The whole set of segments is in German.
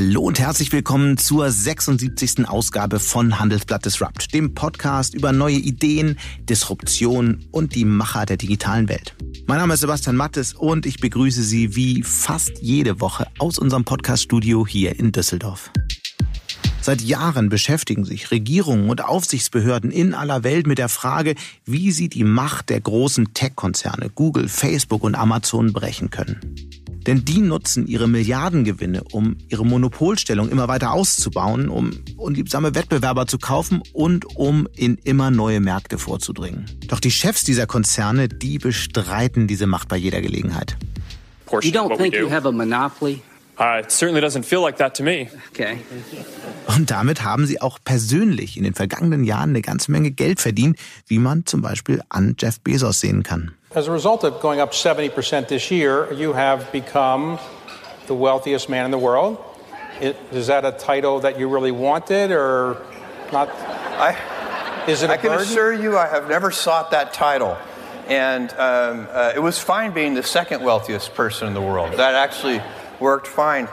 Hallo und herzlich willkommen zur 76. Ausgabe von Handelsblatt Disrupt, dem Podcast über neue Ideen, Disruption und die Macher der digitalen Welt. Mein Name ist Sebastian Mattes und ich begrüße Sie wie fast jede Woche aus unserem Podcaststudio hier in Düsseldorf. Seit Jahren beschäftigen sich Regierungen und Aufsichtsbehörden in aller Welt mit der Frage, wie sie die Macht der großen Tech-Konzerne Google, Facebook und Amazon brechen können. Denn die nutzen ihre Milliardengewinne, um ihre Monopolstellung immer weiter auszubauen, um unliebsame Wettbewerber zu kaufen und um in immer neue Märkte vorzudringen. Doch die Chefs dieser Konzerne, die bestreiten diese Macht bei jeder Gelegenheit. You don't think you have a monopoly? Uh, it certainly doesn't feel like that to me. Okay. Und damit haben sie auch persönlich in den vergangenen Jahren eine ganze Menge Geld verdient, wie man zum Beispiel an Jeff Bezos sehen kann. As a result of going up 70% this year, you have become the wealthiest man in the world. It, is that a title that you really wanted or not? I, Is it a I can burden? assure you I have never sought that title. And um, uh, it was fine being the second wealthiest person in the world. That actually worked fine.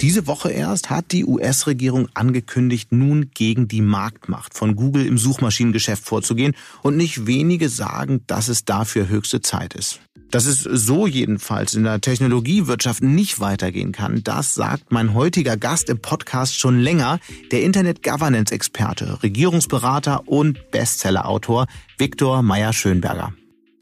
Diese Woche erst hat die US-Regierung angekündigt, nun gegen die Marktmacht von Google im Suchmaschinengeschäft vorzugehen und nicht wenige sagen, dass es dafür höchste Zeit ist. Dass es so jedenfalls in der Technologiewirtschaft nicht weitergehen kann, das sagt mein heutiger Gast im Podcast schon länger, der Internet Governance Experte, Regierungsberater und Bestsellerautor Viktor Meyer-Schönberger.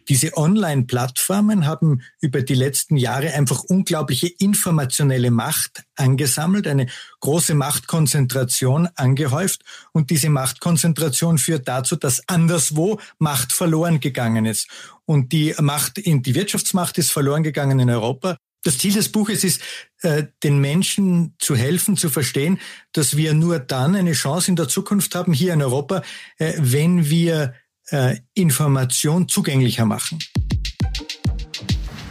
Diese Online-Plattformen haben über die letzten Jahre einfach unglaubliche informationelle Macht angesammelt, eine große Machtkonzentration angehäuft und diese Machtkonzentration führt dazu, dass anderswo Macht verloren gegangen ist. Und die Macht, in die Wirtschaftsmacht ist verloren gegangen in Europa. Das Ziel des Buches ist, äh, den Menschen zu helfen, zu verstehen, dass wir nur dann eine Chance in der Zukunft haben, hier in Europa, äh, wenn wir äh, Information zugänglicher machen.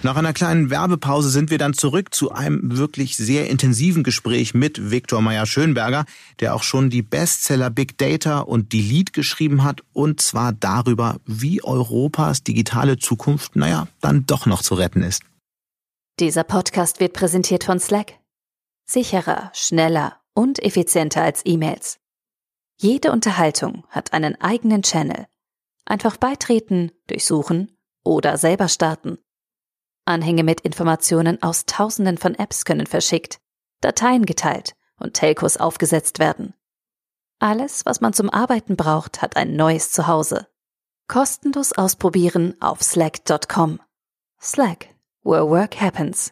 Nach einer kleinen Werbepause sind wir dann zurück zu einem wirklich sehr intensiven Gespräch mit Viktor Meyer-Schönberger, der auch schon die Bestseller Big Data und Delete geschrieben hat, und zwar darüber, wie Europas digitale Zukunft, naja, dann doch noch zu retten ist. Dieser Podcast wird präsentiert von Slack. Sicherer, schneller und effizienter als E-Mails. Jede Unterhaltung hat einen eigenen Channel. Einfach beitreten, durchsuchen oder selber starten. Anhänge mit Informationen aus Tausenden von Apps können verschickt, Dateien geteilt und Telcos aufgesetzt werden. Alles, was man zum Arbeiten braucht, hat ein neues Zuhause. Kostenlos ausprobieren auf slack.com. Slack, where work happens.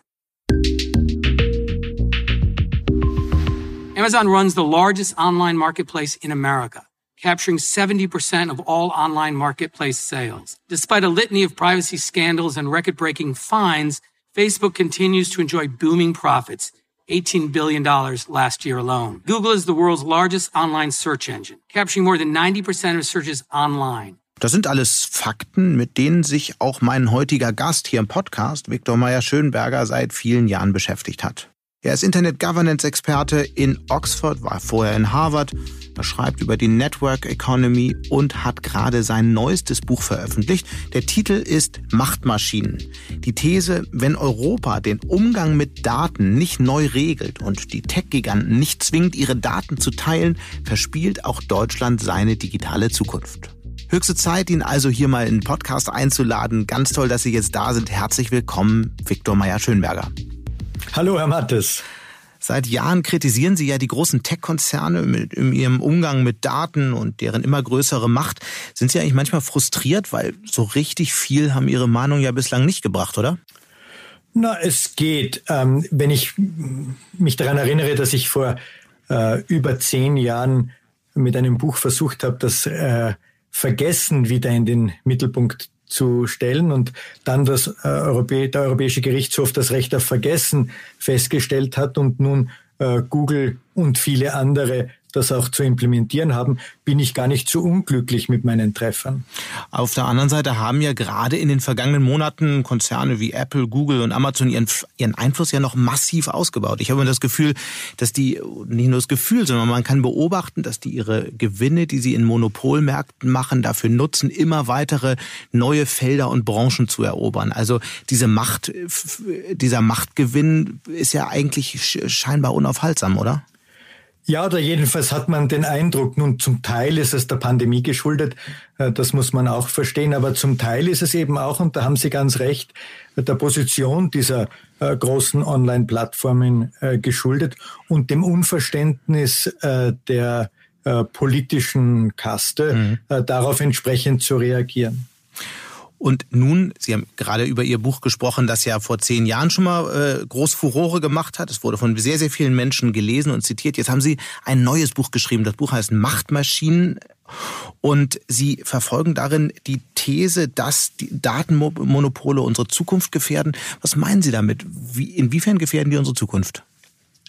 Amazon runs the largest online marketplace in America, capturing 70% of all online marketplace sales. Despite a litany of privacy scandals and record breaking fines, Facebook continues to enjoy booming profits. $18 billion last year alone. Google is the world's largest online search engine, capturing more than 90% of searches online. Das sind alles Fakten, mit denen sich auch mein heutiger Gast hier im Podcast, Viktor Meyer-Schönberger, seit vielen Jahren beschäftigt hat. Er ist Internet Governance Experte in Oxford, war vorher in Harvard, er schreibt über die Network Economy und hat gerade sein neuestes Buch veröffentlicht. Der Titel ist Machtmaschinen. Die These, wenn Europa den Umgang mit Daten nicht neu regelt und die Tech-Giganten nicht zwingt, ihre Daten zu teilen, verspielt auch Deutschland seine digitale Zukunft. Höchste Zeit, ihn also hier mal in den Podcast einzuladen. Ganz toll, dass Sie jetzt da sind. Herzlich willkommen, Viktor Meyer-Schönberger. Hallo, Herr Mattes. Seit Jahren kritisieren Sie ja die großen Tech-Konzerne in ihrem Umgang mit Daten und deren immer größere Macht. Sind Sie eigentlich manchmal frustriert, weil so richtig viel haben Ihre Meinung ja bislang nicht gebracht, oder? Na, es geht. Ähm, wenn ich mich daran erinnere, dass ich vor äh, über zehn Jahren mit einem Buch versucht habe, das äh, Vergessen wieder in den Mittelpunkt zu stellen. Und dann das äh, Europä der Europäische Gerichtshof das Recht auf Vergessen festgestellt hat und nun äh, Google und viele andere das auch zu implementieren haben, bin ich gar nicht so unglücklich mit meinen Treffern. Auf der anderen Seite haben ja gerade in den vergangenen Monaten Konzerne wie Apple, Google und Amazon ihren, ihren Einfluss ja noch massiv ausgebaut. Ich habe das Gefühl, dass die, nicht nur das Gefühl, sondern man kann beobachten, dass die ihre Gewinne, die sie in Monopolmärkten machen, dafür nutzen, immer weitere neue Felder und Branchen zu erobern. Also diese Macht, dieser Machtgewinn ist ja eigentlich scheinbar unaufhaltsam, oder? Ja, oder jedenfalls hat man den Eindruck, nun zum Teil ist es der Pandemie geschuldet, äh, das muss man auch verstehen, aber zum Teil ist es eben auch, und da haben Sie ganz recht, der Position dieser äh, großen Online-Plattformen äh, geschuldet und dem Unverständnis der politischen Kaste, mhm. darauf entsprechend zu reagieren. Und nun, Sie haben gerade über Ihr Buch gesprochen, das ja vor zehn Jahren schon mal äh, groß Furore gemacht hat. Es wurde von sehr, sehr vielen Menschen gelesen und zitiert. Jetzt haben Sie ein neues Buch geschrieben. Das Buch heißt Machtmaschinen. Und Sie verfolgen darin die These, dass die Datenmonopole unsere Zukunft gefährden. Was meinen Sie damit? Wie, inwiefern gefährden die unsere Zukunft?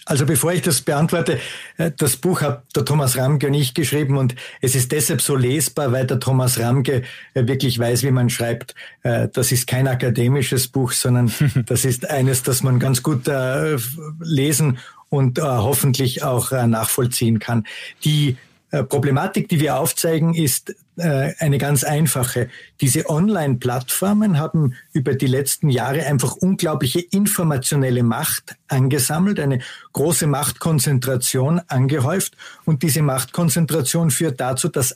Also bevor ich das beantworte, äh, das Buch hat der Thomas Ramke und ich geschrieben und es ist deshalb so lesbar, weil der Thomas Ramke äh, wirklich weiß, wie man schreibt. Äh, das ist kein akademisches Buch, sondern das ist eines, das man ganz gut lesen und hoffentlich auch nachvollziehen kann. Die Problematik, die wir aufzeigen, ist eine ganz einfache. Diese Online-Plattformen haben über die letzten Jahre einfach unglaubliche informationelle Macht angesammelt, eine große Machtkonzentration angehäuft und diese Machtkonzentration führt dazu, dass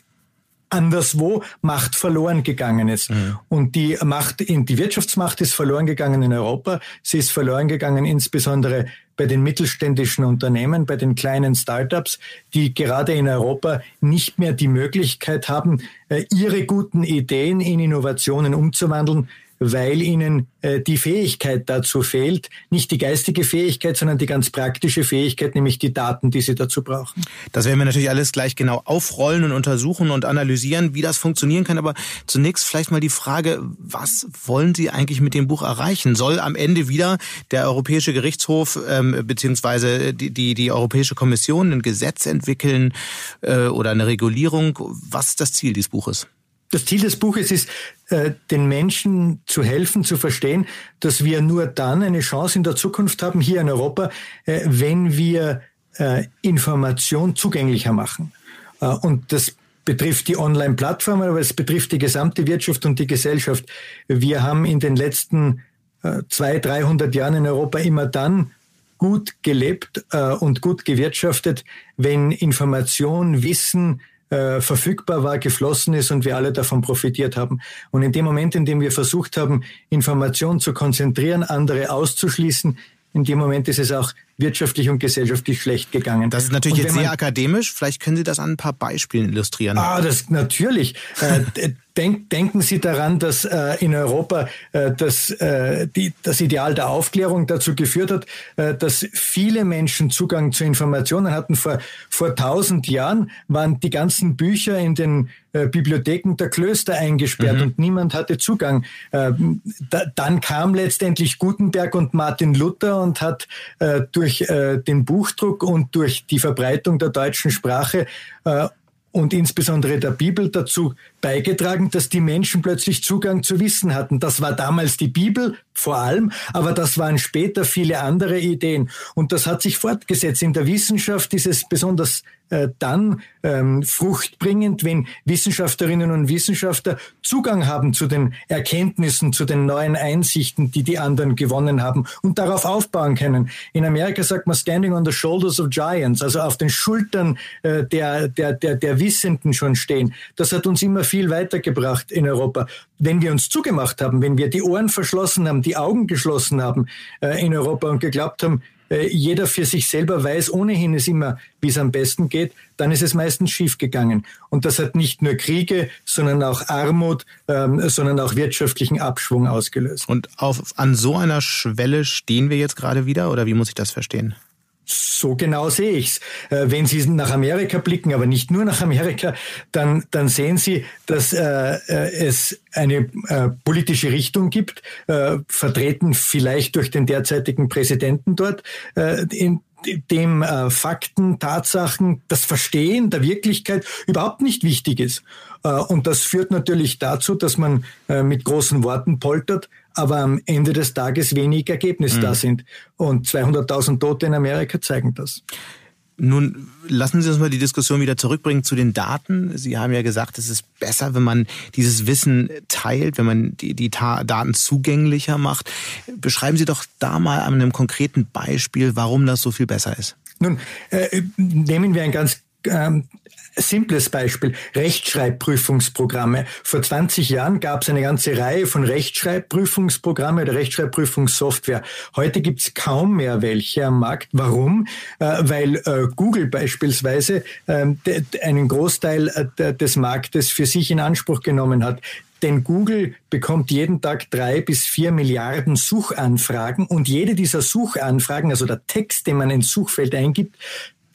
anderswo Macht verloren gegangen ist. Mhm. Und die Macht, die Wirtschaftsmacht ist verloren gegangen in Europa. Sie ist verloren gegangen insbesondere bei den mittelständischen Unternehmen, bei den kleinen Startups, die gerade in Europa nicht mehr die Möglichkeit haben, äh, ihre guten Ideen in Innovationen umzuwandeln, weil ihnen äh, die Fähigkeit dazu fehlt. Nicht die geistige Fähigkeit, sondern die ganz praktische Fähigkeit, nämlich die Daten, die sie dazu brauchen. Das werden wir natürlich alles gleich genau aufrollen und untersuchen und analysieren, wie das funktionieren kann. Aber zunächst vielleicht mal die Frage, was wollen Sie eigentlich mit dem Buch erreichen? Soll am Ende wieder der Europäische Gerichtshof ähm, beziehungsweise die, die, die Europäische Kommission ein Gesetz entwickeln äh, oder eine Regulierung? Was ist das Ziel dieses Buches? Das Ziel des Buches ist, äh, den Menschen zu helfen, zu verstehen, dass wir nur dann eine Chance in der Zukunft haben, hier in Europa, äh, wenn wir äh, Information zugänglicher machen. Und das betrifft die Online-Plattformen, aber es betrifft die gesamte Wirtschaft und die Gesellschaft. Wir haben in den letzten zwei, 300 Jahren in Europa immer dann gut gelebt und gut gewirtschaftet, wenn Information, Wissen, äh, verfügbar war, geflossen ist und wir alle davon profitiert haben. Und in dem Moment, in dem wir versucht haben, Informationen zu konzentrieren, andere auszuschließen, in dem Moment ist es auch wirtschaftlich und gesellschaftlich schlecht gegangen. Das ist natürlich jetzt sehr akademisch. Vielleicht können Sie das an ein paar Beispielen illustrieren. Ah, das natürlich. Äh, denk, denken Sie daran, dass äh, in Europa äh, das, äh, die, das Ideal der Aufklärung dazu geführt hat, äh, dass viele Menschen Zugang zu Informationen hatten. Vor, vor tausend Jahren waren die ganzen Bücher in den äh, Bibliotheken der Klöster eingesperrt mhm. und niemand hatte Zugang. Äh, da, dann kam letztendlich Gutenberg und Martin Luther und hat äh, durch durch äh, den Buchdruck und durch die Verbreitung der deutschen Sprache äh, und insbesondere der Bibel dazu beigetragen, dass die Menschen plötzlich Zugang zu Wissen hatten. Das war damals die Bibel vor allem, aber das waren später viele andere Ideen. Und das hat sich fortgesetzt. In der Wissenschaft ist es besonders äh, dann ähm, fruchtbringend, wenn Wissenschaftlerinnen und Wissenschaftler Zugang haben zu den Erkenntnissen, zu den neuen Einsichten, die die anderen gewonnen haben und darauf aufbauen können. In Amerika sagt man standing on the shoulders of giants, also auf den Schultern äh, der, der, der, der Wissenden schon stehen. Das hat uns immer viel weitergebracht in Europa. Wenn wir uns zugemacht haben, wenn wir die Ohren verschlossen haben, die Augen geschlossen haben äh, in Europa und geglaubt haben, äh, jeder für sich selber weiß ohnehin es immer, wie es am besten geht, dann ist es meistens schiefgegangen. Und das hat nicht nur Kriege, sondern auch Armut, ähm, sondern auch wirtschaftlichen Abschwung ausgelöst. Und auf, an so einer Schwelle stehen wir jetzt gerade wieder, oder wie muss ich das verstehen? So genau sehe ich's. Äh, wenn Sie nach Amerika blicken, aber nicht nur nach Amerika, dann, dann sehen Sie, dass äh, äh, es eine äh, politische Richtung gibt, äh, vertreten vielleicht durch den derzeitigen Präsidenten dort, äh, in, dem äh, Fakten, Tatsachen, das Verstehen der Wirklichkeit überhaupt nicht wichtig ist. Äh, und das führt natürlich dazu, dass man äh, mit großen Worten poltert, aber am Ende des Tages wenig Ergebnis mhm. da sind. Und 200.000 Tote in Amerika zeigen das. Nun lassen Sie uns mal die Diskussion wieder zurückbringen zu den Daten. Sie haben ja gesagt, es ist besser, wenn man dieses Wissen teilt, wenn man die, die Daten zugänglicher macht. Beschreiben Sie doch da mal an einem konkreten Beispiel, warum das so viel besser ist. Nun, äh, nehmen wir ein ganz ähm, simples Beispiel, Rechtschreibprüfungsprogramme. Vor 20 Jahren gab es eine ganze Reihe von Rechtschreibprüfungsprogramme oder Rechtschreibprüfungssoftware. Heute gibt es kaum mehr welche am Markt. Warum? Äh, weil äh, Google beispielsweise äh, einen Großteil äh, des Marktes für sich in Anspruch genommen hat. Denn Google bekommt jeden Tag drei bis vier Milliarden Suchanfragen und jede dieser Suchanfragen, also der Text, den man ins Suchfeld eingibt,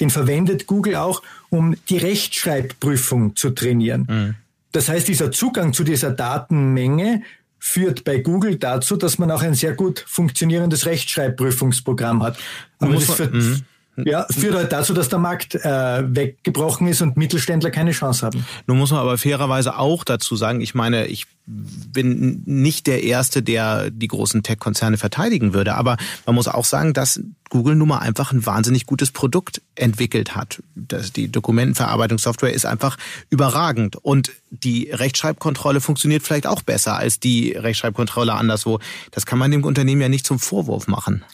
den verwendet Google auch, um die Rechtschreibprüfung zu trainieren. Mhm. Das heißt, dieser Zugang zu dieser Datenmenge führt bei Google dazu, dass man auch ein sehr gut funktionierendes Rechtschreibprüfungsprogramm hat. Aber das führt, mhm. Ja, führt halt dazu, dass der Markt äh, weggebrochen ist und Mittelständler keine Chance haben. Nun muss man aber fairerweise auch dazu sagen, ich meine, ich bin nicht der Erste, der die großen Tech-Konzerne verteidigen würde, aber man muss auch sagen, dass Google nun mal einfach ein wahnsinnig gutes Produkt entwickelt hat. Das, die Dokumentenverarbeitungssoftware ist einfach überragend und die Rechtschreibkontrolle funktioniert vielleicht auch besser als die Rechtschreibkontrolle anderswo. Das kann man dem Unternehmen ja nicht zum Vorwurf machen.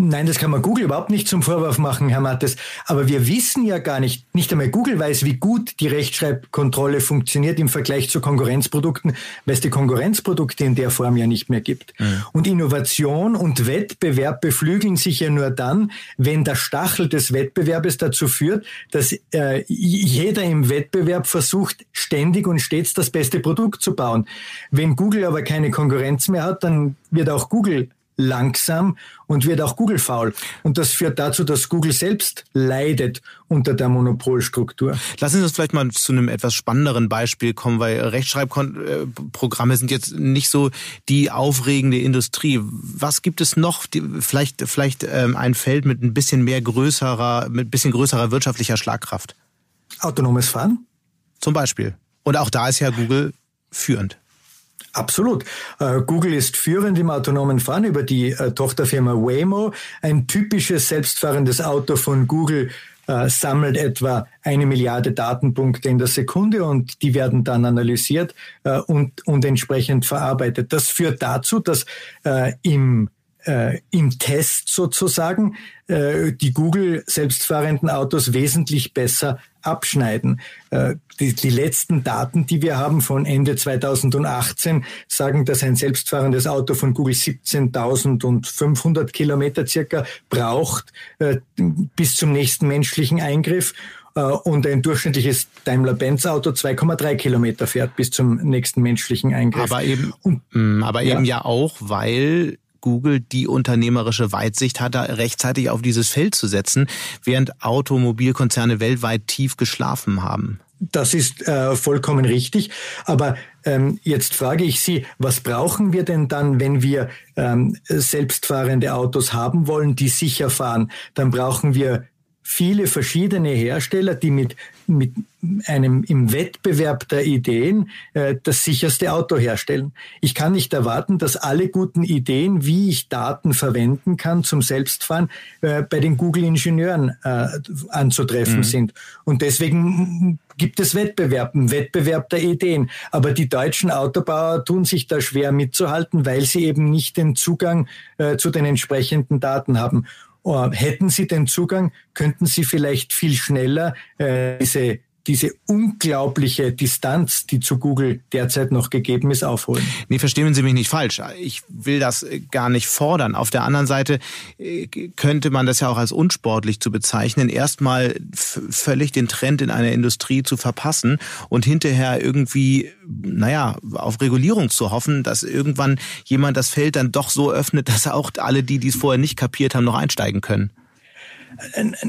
Nein, das kann man Google überhaupt nicht zum Vorwurf machen, Herr Mattes. Aber wir wissen ja gar nicht, nicht einmal Google weiß, wie gut die Rechtschreibkontrolle funktioniert im Vergleich zu Konkurrenzprodukten, weil es die Konkurrenzprodukte in der Form ja nicht mehr gibt. Mhm. Und Innovation und Wettbewerb beflügeln sich ja nur dann, wenn der Stachel des Wettbewerbes dazu führt, dass äh, jeder im Wettbewerb versucht, ständig und stets das beste Produkt zu bauen. Wenn Google aber keine Konkurrenz mehr hat, dann wird auch Google langsam und wird auch Google faul. Und das führt dazu, dass Google selbst leidet unter der Monopolstruktur. Lassen Sie uns vielleicht mal zu einem etwas spannenderen Beispiel kommen, weil Rechtschreibprogramme sind jetzt nicht so die aufregende Industrie. Was gibt es noch? Vielleicht, vielleicht ähm, ein Feld mit ein bisschen mehr größerer, mit ein bisschen größerer wirtschaftlicher Schlagkraft. Autonomes Fahren? Zum Beispiel. Und auch da ist ja Google führend. Absolut. Äh, Google ist führend im autonomen Fahren über die äh, Tochterfirma Waymo. Ein typisches selbstfahrendes Auto von Google äh, sammelt etwa eine Milliarde Datenpunkte in der Sekunde und die werden dann analysiert und, und entsprechend verarbeitet. Das führt dazu, dass im äh, im Test sozusagen äh, die Google selbstfahrenden Autos wesentlich besser abschneiden. Äh, die, die letzten Daten, die wir haben von Ende 2018, sagen, dass ein selbstfahrendes Auto von Google 17.500 Kilometer circa braucht äh, bis zum nächsten menschlichen Eingriff äh, und ein durchschnittliches Daimler-Benz-Auto 2,3 Kilometer fährt bis zum nächsten menschlichen Eingriff. Aber eben, und, mm, aber eben ja. ja auch, weil Google die unternehmerische Weitsicht hatte, rechtzeitig auf dieses Feld zu setzen, während Automobilkonzerne weltweit tief geschlafen haben. Das ist äh, vollkommen richtig. Aber ähm, jetzt frage ich Sie, was brauchen wir denn dann, wenn wir ähm, selbstfahrende Autos haben wollen, die sicher fahren? Dann brauchen wir viele verschiedene Hersteller, die mit, mit einem im Wettbewerb der Ideen äh, das sicherste Auto herstellen. Ich kann nicht erwarten, dass alle guten Ideen, wie ich Daten verwenden kann zum Selbstfahren, äh, bei den Google-Ingenieuren äh, anzutreffen mhm. sind. Und deswegen gibt es Wettbewerb, einen Wettbewerb der Ideen. Aber die deutschen Autobauer tun sich da schwer mitzuhalten, weil sie eben nicht den Zugang äh, zu den entsprechenden Daten haben. Oh, hätten Sie den Zugang, könnten Sie vielleicht viel schneller äh, diese diese unglaubliche Distanz, die zu Google derzeit noch gegeben ist, aufholen. Nee, verstehen Sie mich nicht falsch. Ich will das gar nicht fordern. Auf der anderen Seite äh, könnte man das ja auch als unsportlich zu bezeichnen, erstmal völlig den Trend in einer Industrie zu verpassen und hinterher irgendwie, naja, auf Regulierung zu hoffen, dass irgendwann jemand das Feld dann doch so öffnet, dass auch alle die, die es vorher nicht kapiert haben, noch einsteigen können.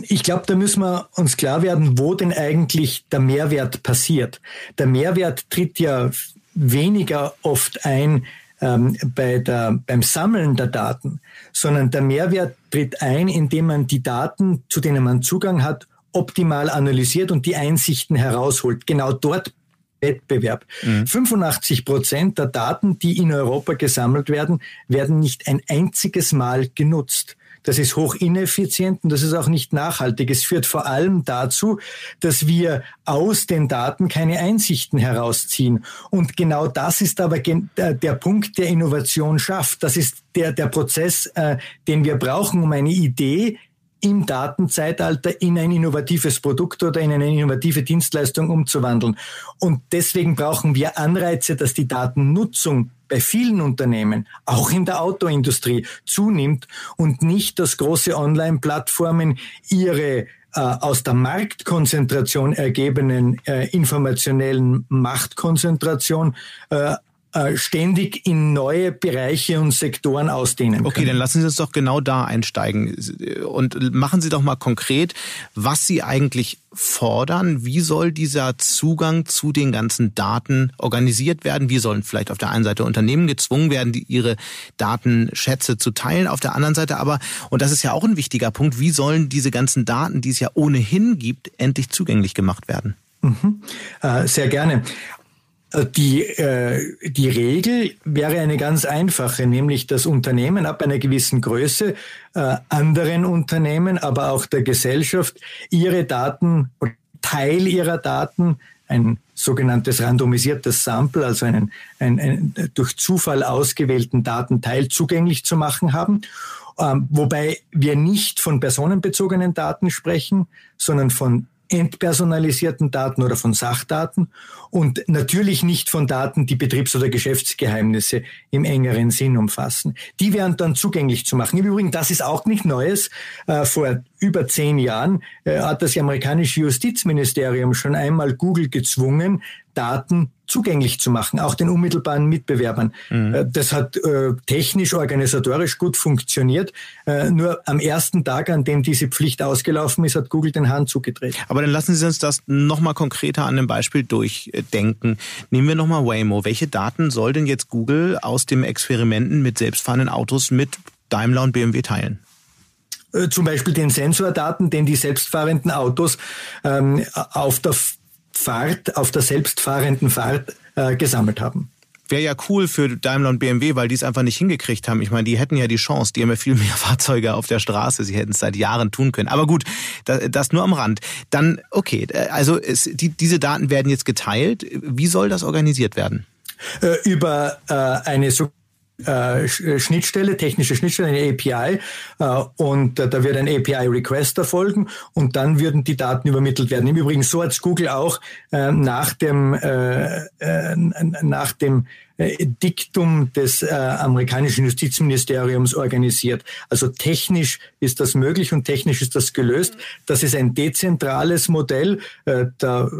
Ich glaube, da müssen wir uns klar werden, wo denn eigentlich der Mehrwert passiert. Der Mehrwert tritt ja weniger oft ein, ähm, bei der, beim Sammeln der Daten, sondern der Mehrwert tritt ein, indem man die Daten, zu denen man Zugang hat, optimal analysiert und die Einsichten herausholt. Genau dort Wettbewerb. Mhm. 85 Prozent der Daten, die in Europa gesammelt werden, werden nicht ein einziges Mal genutzt. Das ist hoch ineffizient und das ist auch nicht nachhaltig. Es führt vor allem dazu, dass wir aus den Daten keine Einsichten herausziehen. Und genau das ist aber der Punkt, der Innovation schafft. Das ist der, der Prozess, äh, den wir brauchen, um eine Idee im Datenzeitalter in ein innovatives Produkt oder in eine innovative Dienstleistung umzuwandeln. Und deswegen brauchen wir Anreize, dass die Datennutzung bei vielen Unternehmen, auch in der Autoindustrie, zunimmt und nicht, dass große Online-Plattformen ihre äh, aus der Marktkonzentration ergebenen äh, informationellen Machtkonzentration äh, ständig in neue Bereiche und Sektoren ausdehnen Okay, können. dann lassen Sie uns doch genau da einsteigen und machen Sie doch mal konkret, was Sie eigentlich fordern. Wie soll dieser Zugang zu den ganzen Daten organisiert werden? Wie sollen vielleicht auf der einen Seite Unternehmen gezwungen werden, die ihre Datenschätze zu teilen? Auf der anderen Seite aber, und das ist ja auch ein wichtiger Punkt, wie sollen diese ganzen Daten, die es ja ohnehin gibt, endlich zugänglich gemacht werden? Mhm. Äh, sehr gerne. Äh, die, äh, die Regel wäre eine ganz einfache, nämlich dass Unternehmen ab einer gewissen Größe äh, anderen Unternehmen, aber auch der Gesellschaft ihre Daten, Teil ihrer Daten, ein sogenanntes randomisiertes Sample, also einen, einen, einen durch Zufall ausgewählten Datenteil zugänglich zu machen haben. Ähm, wobei wir nicht von personenbezogenen Daten sprechen, sondern von entpersonalisierten Daten oder von Sachdaten und natürlich nicht von Daten, die Betriebs- oder Geschäftsgeheimnisse im engeren Sinn umfassen. Die wären dann zugänglich zu machen. Im Übrigen, das ist auch nicht Neues. Äh, vor über zehn Jahren äh, hat das amerikanische Justizministerium schon einmal Google gezwungen, Daten zugänglich zu machen, auch den unmittelbaren Mitbewerbern. Mhm. Äh, das hat äh, technisch, organisatorisch gut funktioniert. Äh, nur am ersten Tag, an dem diese Pflicht ausgelaufen ist, hat Google den Hahn zugedreht. Aber dann lassen Sie uns das nochmal konkreter an einem Beispiel durchdenken. Nehmen wir nochmal Waymo. Welche Daten soll denn jetzt Google aus dem Experimenten mit selbstfahrenden Autos mit Daimler und BMW teilen? Äh, zum Beispiel den Sensordaten, den die selbstfahrenden Autos ähm, auf der Fahrt, auf der selbstfahrenden Fahrt äh, gesammelt haben. Wäre ja cool für Daimler und BMW, weil die es einfach nicht hingekriegt haben. Ich meine, die hätten ja die Chance, die haben ja viel mehr Fahrzeuge auf der Straße. Sie hätten es seit Jahren tun können. Aber gut, das, das nur am Rand. Dann, okay, äh, also es, die, diese Daten werden jetzt geteilt. Wie soll das organisiert werden? Äh, über äh, eine so äh, äh, Schnittstelle, technische Schnittstelle, eine API äh, und da wird ein API-Request erfolgen und dann würden die Daten übermittelt werden. Im Übrigen so hat Google auch nach dem nach dem äh, Diktum des äh, amerikanischen Justizministeriums organisiert. Also technisch ist das möglich und technisch ist das gelöst. Das ist ein dezentrales Modell. Äh, da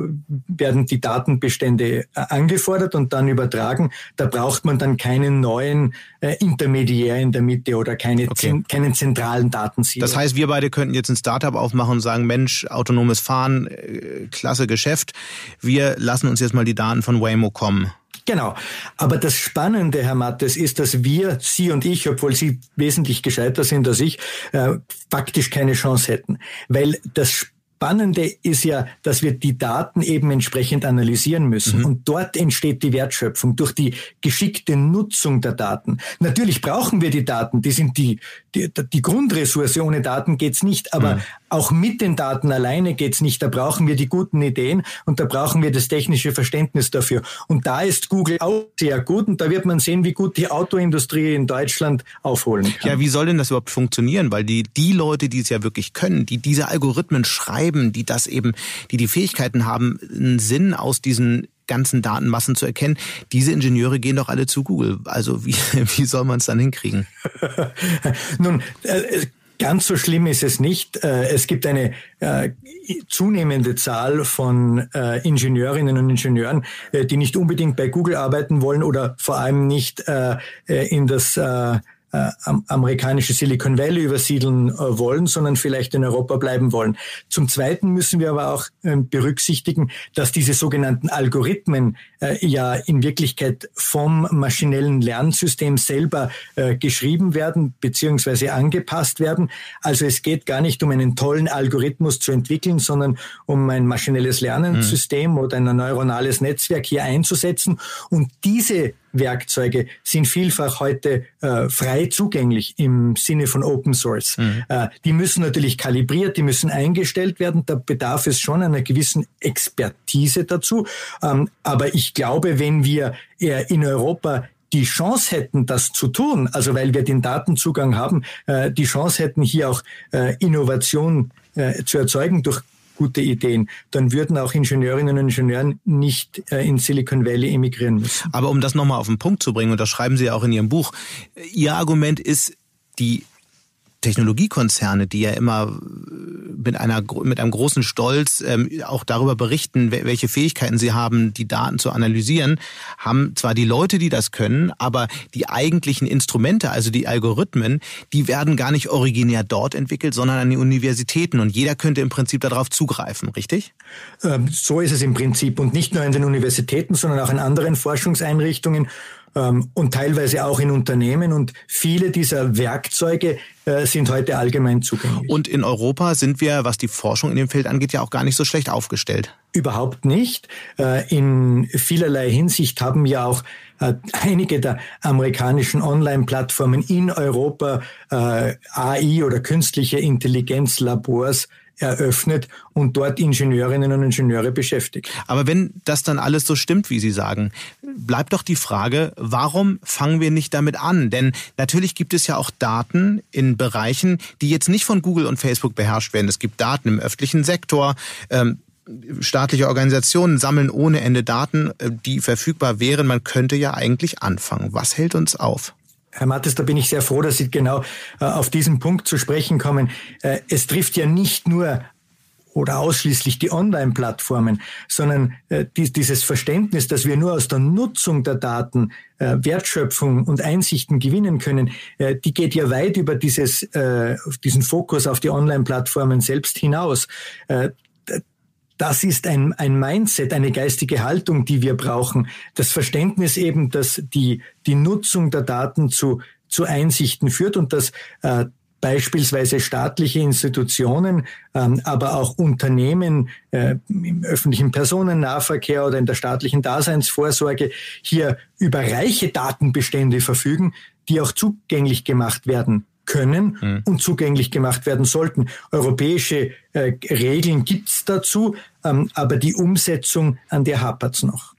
werden die Datenbestände äh, angefordert und dann übertragen. Da braucht man dann keinen neuen äh, Intermediär in der Mitte oder keine, okay. keinen zentralen Datensilo. Das heißt, wir beide könnten jetzt ein Startup aufmachen und sagen, Mensch, autonomes Fahren, äh, klasse Geschäft. Wir lassen uns jetzt mal die Daten von Waymo kommen. Genau. Aber das Spannende, Herr Mattes, ist, dass wir, Sie und ich, obwohl Sie wesentlich gescheiter sind als ich, äh, faktisch keine Chance hätten. Weil das Spannende ist ja, dass wir die Daten eben entsprechend analysieren müssen. Mhm. Und dort entsteht die Wertschöpfung durch die geschickte Nutzung der Daten. Natürlich brauchen wir die Daten, die sind die, die, die Grundressource. Ohne Daten geht's nicht. Aber mhm. auch mit den Daten alleine geht's nicht. Da brauchen wir die guten Ideen und da brauchen wir das technische Verständnis dafür. Und da ist Google auch sehr gut. Und da wird man sehen, wie gut die Autoindustrie in Deutschland aufholen kann. Ja, wie soll denn das überhaupt funktionieren? Weil die, die Leute, die es ja wirklich können, die diese Algorithmen schreiben, schreiben, die das eben, die die Fähigkeiten haben, einen Sinn aus diesen ganzen Datenmassen zu erkennen. Diese Ingenieure gehen doch alle zu Google. Also wie, wie soll man es dann hinkriegen? Nun, äh, Ganz so schlimm ist es nicht. Äh, es gibt eine äh, zunehmende Zahl von äh, Ingenieurinnen und Ingenieuren, die nicht unbedingt bei Google arbeiten wollen oder vor allem nicht in das äh, amerikanische Silicon Valley übersiedeln äh, wollen, sondern vielleicht in Europa bleiben wollen. Zum Zweiten müssen wir aber auch äh, berücksichtigen, dass diese sogenannten Algorithmen äh, ja in Wirklichkeit vom maschinellen Lernsystem selber äh, geschrieben werden beziehungsweise angepasst werden. Also es geht gar nicht um einen tollen Algorithmus zu entwickeln, sondern um ein maschinelles Lernensystem mhm. oder ein neuronales Netzwerk hier einzusetzen. Und diese Werkzeuge sind vielfach heute äh, frei zugänglich im Sinne von Open Source. Mhm. Äh, die müssen natürlich kalibriert, die müssen eingestellt werden. Da bedarf es schon einer gewissen Expertise dazu. Ähm, aber ich glaube, wenn wir äh, in Europa die Chance hätten, das zu tun, also weil wir den Datenzugang haben, äh, die Chance hätten, hier auch äh, Innovation äh, zu erzeugen durch gute Ideen, dann würden auch Ingenieurinnen und Ingenieure nicht äh, in Silicon Valley emigrieren müssen. Aber um das nochmal auf den Punkt zu bringen, und das schreiben Sie auch in Ihrem Buch, Ihr Argument ist, die Technologiekonzerne, die ja immer mit einer mit einem großen Stolz ähm, auch darüber berichten, welche Fähigkeiten sie haben, die Daten zu analysieren, haben zwar die Leute, die das können, aber die eigentlichen Instrumente, also die Algorithmen, die werden gar nicht originär dort entwickelt, sondern an den Universitäten. Und jeder könnte im Prinzip darauf zugreifen, richtig? Ähm, so ist es im Prinzip. Und nicht nur an den Universitäten, sondern auch in anderen Forschungseinrichtungen und teilweise auch in Unternehmen. Und viele dieser Werkzeuge äh, sind heute allgemein zugänglich. Und in Europa sind wir, was die Forschung in dem Feld angeht, ja auch gar nicht so schlecht aufgestellt. Überhaupt nicht. Äh, in vielerlei Hinsicht haben ja auch äh, einige der amerikanischen Online-Plattformen in Europa AI oder künstliche Intelligenzlabors eröffnet und dort Ingenieurinnen und Ingenieure beschäftigt. Aber wenn das dann alles so stimmt, wie Sie sagen, bleibt doch die Frage, warum fangen wir nicht damit an? Denn natürlich gibt es ja auch Daten in Bereichen, die jetzt nicht von Google und Facebook beherrscht werden. Es gibt Daten im öffentlichen Sektor. Ähm, staatliche Organisationen sammeln ohne Ende Daten, äh, die verfügbar wären. Man könnte ja eigentlich anfangen. Was hält uns auf? Herr Mattes, da bin ich sehr froh, dass Sie genau äh, auf diesen Punkt zu sprechen kommen. Äh, es trifft ja nicht nur oder ausschließlich die Online-Plattformen, sondern äh, dieses Verständnis, dass wir nur aus der Nutzung der Daten Wertschöpfung und Einsichten gewinnen können, die geht ja weit über dieses, diesen Fokus auf die Online-Plattformen selbst hinaus das ist ein, ein Mindset, eine geistige Haltung, die wir brauchen. Das Verständnis eben, dass die, die Nutzung der Daten zu, zu Einsichten führt und dass äh, beispielsweise staatliche Institutionen, ähm, aber auch Unternehmen äh, im öffentlichen Personennahverkehr oder in der staatlichen Daseinsvorsorge hier über reiche Datenbestände verfügen, die auch zugänglich gemacht werden können mhm. und zugänglich gemacht werden sollten. Europäische äh, Regeln gibt's dazu, ähm, aber die Umsetzung, an der hapert's noch.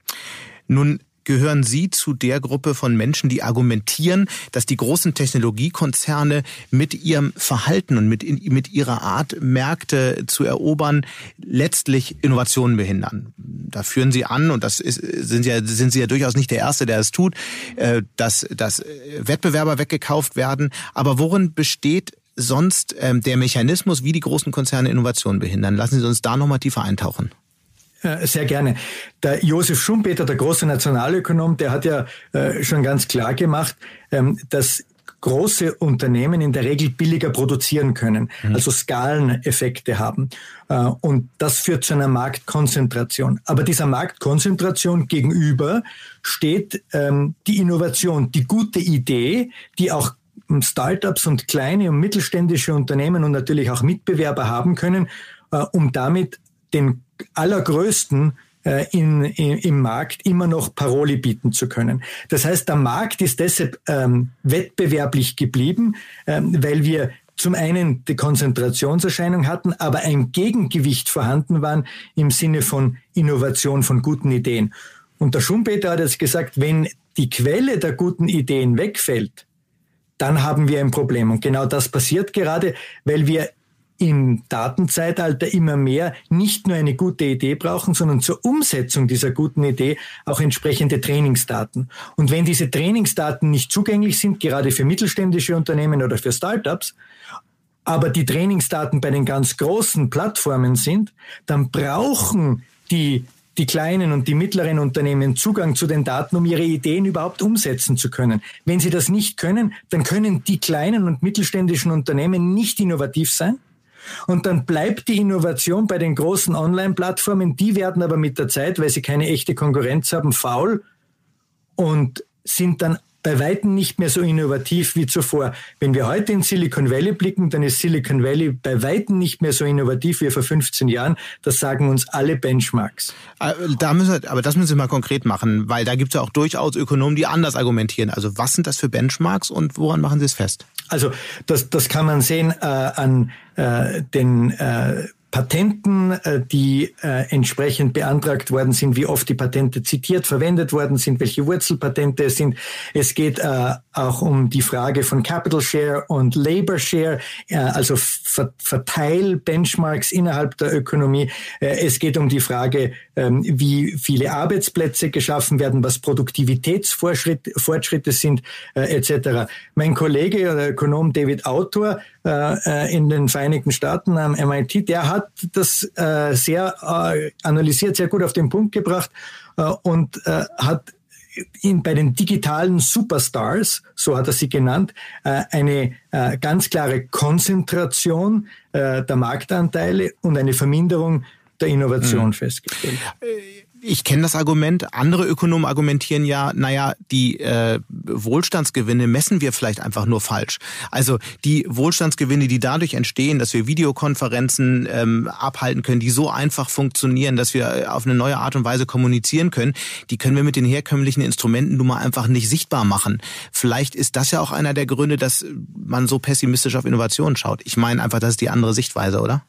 Nun gehören Sie zu der Gruppe von Menschen, die argumentieren, dass die großen Technologiekonzerne mit ihrem Verhalten und mit, mit ihrer Art, Märkte zu erobern, letztlich Innovationen behindern. Da führen Sie an, und das ist, sind, ja, sind Sie ja durchaus nicht der Erste, der es tut, äh, dass, dass Wettbewerber weggekauft werden. Aber worin besteht sonst ähm, der Mechanismus, wie die großen Konzerne Innovationen behindern? Lassen Sie uns da nochmal tiefer eintauchen. Äh, sehr gerne. Der Josef Schumpeter, der große Nationalökonom, der hat ja äh, schon ganz klar gemacht, ähm, dass große Unternehmen in der Regel billiger produzieren können, mhm. also Skaleneffekte haben. Äh, und das führt zu einer Marktkonzentration. Aber dieser Marktkonzentration gegenüber steht ähm, die Innovation, die gute Idee, die auch Startups und kleine und mittelständische Unternehmen und natürlich auch Mitbewerber haben können, um damit den allergrößten äh, in, in, im Markt immer noch Paroli bieten zu können. Das heißt, der Markt ist deshalb ähm, wettbewerblich geblieben, ähm, weil wir zum einen die Konzentrationserscheinung hatten, aber ein Gegengewicht vorhanden waren im Sinne von Innovation, von guten Ideen. Und der Schumpeter hat jetzt gesagt, wenn die Quelle der guten Ideen wegfällt, dann haben wir ein Problem. Und genau das passiert gerade, weil wir im Datenzeitalter immer mehr nicht nur eine gute Idee brauchen, sondern zur Umsetzung dieser guten Idee auch entsprechende Trainingsdaten. Und wenn diese Trainingsdaten nicht zugänglich sind, gerade für mittelständische Unternehmen oder für Startups, aber die Trainingsdaten bei den ganz großen Plattformen sind, dann brauchen die die kleinen und die mittleren Unternehmen Zugang zu den Daten, um ihre Ideen überhaupt umsetzen zu können. Wenn sie das nicht können, dann können die kleinen und mittelständischen Unternehmen nicht innovativ sein. Und dann bleibt die Innovation bei den großen Online-Plattformen. Die werden aber mit der Zeit, weil sie keine echte Konkurrenz haben, faul und sind dann bei weitem nicht mehr so innovativ wie zuvor. Wenn wir heute in Silicon Valley blicken, dann ist Silicon Valley bei weitem nicht mehr so innovativ wie vor 15 Jahren. Das sagen uns alle Benchmarks. Äh, da müssen wir, aber das müssen Sie mal konkret machen, weil da gibt es ja auch durchaus Ökonomen, die anders argumentieren. Also was sind das für Benchmarks und woran machen Sie es fest? Also das, das kann man sehen äh, an äh, den äh, Patenten, äh, die äh, entsprechend beantragt worden sind, wie oft die Patente zitiert, verwendet worden sind, welche Wurzelpatente es sind. Es geht äh, auch um die Frage von Capital Share und Labor Share, also Verteil-Benchmarks innerhalb der Ökonomie. Es geht um die Frage, ähm, wie viele Arbeitsplätze geschaffen werden, was Produktivitätsfortschritte sind, etc. Mein Kollege, der Ökonom David Autor in den Vereinigten Staaten am MIT, der hat das äh, sehr äh, analysiert, sehr gut auf den Punkt gebracht äh, und äh, hat in, bei den digitalen Superstars, so hat er sie genannt, äh, eine äh, ganz klare Konzentration äh, der Marktanteile und eine Verminderung der Innovation mhm. festgestellt. Ich kenne das Argument. Andere Ökonomen argumentieren ja, naja, die äh, Wohlstandsgewinne messen wir vielleicht einfach nur falsch. Also die Wohlstandsgewinne, die dadurch entstehen, dass wir Videokonferenzen ähm, abhalten können, die so einfach funktionieren, dass wir äh, auf eine neue Art und Weise kommunizieren können, die können wir mit den herkömmlichen Instrumenten nun mal einfach nicht sichtbar machen. Vielleicht ist das ja auch einer der Gründe, dass man so pessimistisch auf Innovationen schaut. Ich meine einfach, das ist die andere Sichtweise, oder?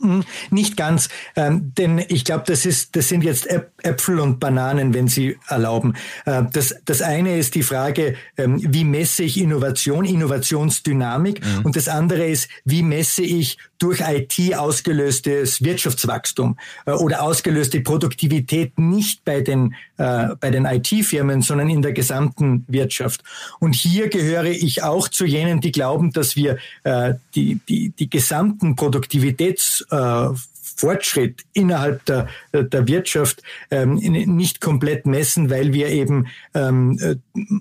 Hm, nicht ganz, ähm, denn ich glaube, das ist, das sind jetzt Äpfel und Bananen, wenn Sie erlauben. Äh, das, das eine ist die Frage, ähm, wie messe ich Innovation, Innovationsdynamik, mhm. und das andere ist, wie messe ich durch IT ausgelöstes Wirtschaftswachstum äh, oder ausgelöste Produktivität nicht bei den äh, bei den IT-Firmen, sondern in der gesamten Wirtschaft. Und hier gehöre ich auch zu jenen, die glauben, dass wir äh, die die die gesamten Produktivitäts äh, Fortschritt innerhalb der, der Wirtschaft ähm, nicht komplett messen, weil wir eben ähm, äh,